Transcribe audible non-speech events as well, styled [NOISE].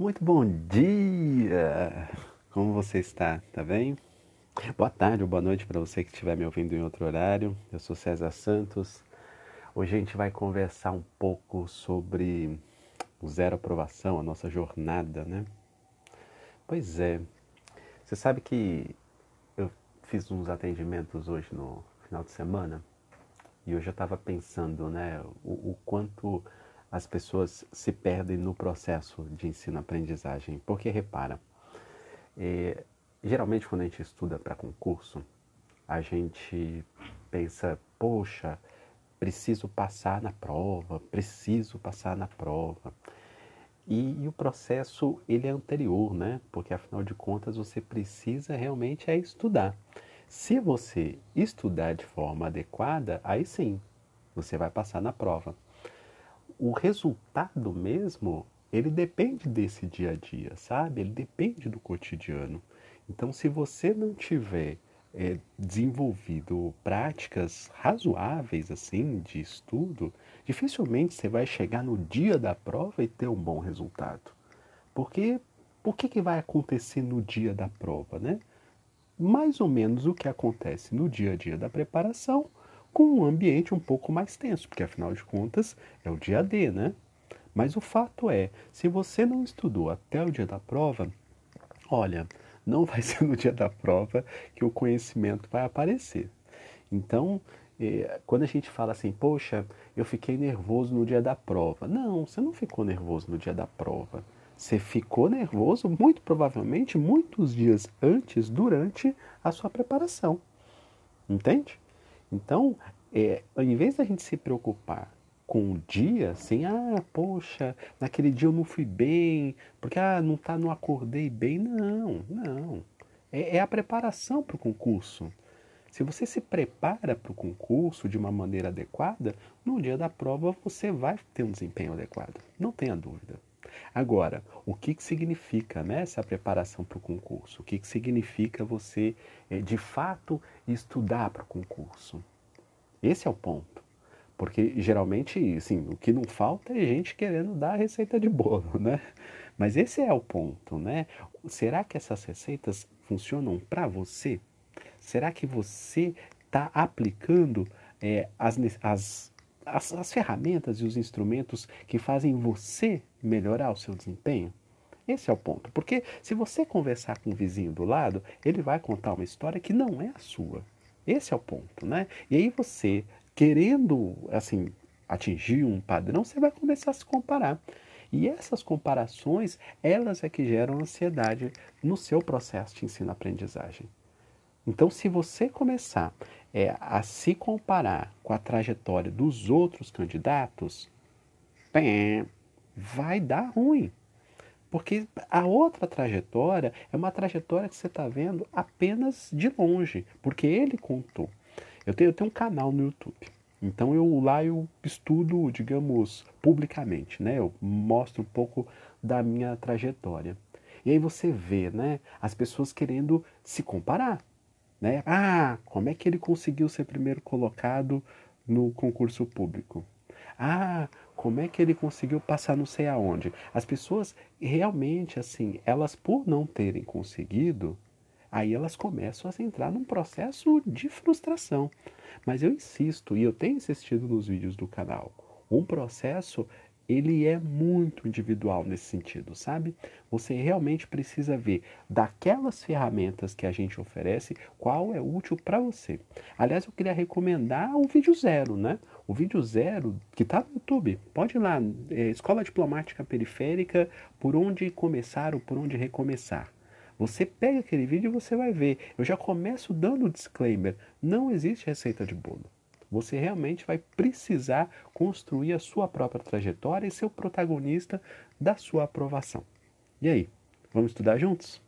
Muito bom dia! Como você está? Tá bem? Boa tarde ou boa noite para você que estiver me ouvindo em outro horário. Eu sou César Santos. Hoje a gente vai conversar um pouco sobre o zero aprovação, a nossa jornada, né? Pois é. Você sabe que eu fiz uns atendimentos hoje no final de semana e eu já estava pensando, né, o, o quanto as pessoas se perdem no processo de ensino-aprendizagem. Porque, repara, é, geralmente quando a gente estuda para concurso, a gente pensa, poxa, preciso passar na prova, preciso passar na prova. E, e, o processo ele é anterior, né? Porque afinal de contas você precisa realmente é estudar. Se você estudar de forma adequada, aí sim, você vai passar na prova o resultado mesmo, ele depende desse dia a dia, sabe? Ele depende do cotidiano. Então, se você não tiver é, desenvolvido práticas razoáveis assim de estudo, dificilmente você vai chegar no dia da prova e ter um bom resultado. Porque o que, que vai acontecer no dia da prova, né? Mais ou menos o que acontece no dia a dia da preparação com um ambiente um pouco mais tenso, porque afinal de contas é o dia D, né? Mas o fato é, se você não estudou até o dia da prova, olha, não vai [LAUGHS] ser no dia da prova que o conhecimento vai aparecer. Então, eh, quando a gente fala assim, poxa, eu fiquei nervoso no dia da prova. Não, você não ficou nervoso no dia da prova. Você ficou nervoso, muito provavelmente, muitos dias antes, durante a sua preparação. Entende? Então, é, ao invés da gente se preocupar com o dia, assim, ah, poxa, naquele dia eu não fui bem, porque ah, não tá, não acordei bem. Não, não. É, é a preparação para o concurso. Se você se prepara para o concurso de uma maneira adequada, no dia da prova você vai ter um desempenho adequado. Não tenha dúvida. Agora, o que, que significa né, essa preparação para o concurso? O que, que significa você, é, de fato, estudar para o concurso? Esse é o ponto. Porque geralmente, assim, o que não falta é gente querendo dar a receita de bolo, né? Mas esse é o ponto, né? Será que essas receitas funcionam para você? Será que você está aplicando é, as, as as, as ferramentas e os instrumentos que fazem você melhorar o seu desempenho? Esse é o ponto. Porque se você conversar com o vizinho do lado, ele vai contar uma história que não é a sua. Esse é o ponto, né? E aí você, querendo, assim, atingir um padrão, você vai começar a se comparar. E essas comparações, elas é que geram ansiedade no seu processo de ensino-aprendizagem. Então, se você começar é, a se comparar com a trajetória dos outros candidatos, bem, vai dar ruim. Porque a outra trajetória é uma trajetória que você está vendo apenas de longe, porque ele contou. Eu tenho, eu tenho um canal no YouTube. Então eu lá eu estudo, digamos, publicamente, né? Eu mostro um pouco da minha trajetória. E aí você vê, né, as pessoas querendo se comparar. Né? Ah, como é que ele conseguiu ser primeiro colocado no concurso público? Ah, como é que ele conseguiu passar não sei aonde? As pessoas realmente, assim, elas por não terem conseguido, aí elas começam a entrar num processo de frustração. Mas eu insisto, e eu tenho insistido nos vídeos do canal, um processo ele é muito individual nesse sentido, sabe? Você realmente precisa ver daquelas ferramentas que a gente oferece, qual é útil para você. Aliás, eu queria recomendar o vídeo zero, né? O vídeo zero que está no YouTube. Pode ir lá, é, Escola Diplomática Periférica, por onde começar ou por onde recomeçar. Você pega aquele vídeo e você vai ver. Eu já começo dando o disclaimer: não existe receita de bolo. Você realmente vai precisar construir a sua própria trajetória e ser o protagonista da sua aprovação. E aí, vamos estudar juntos?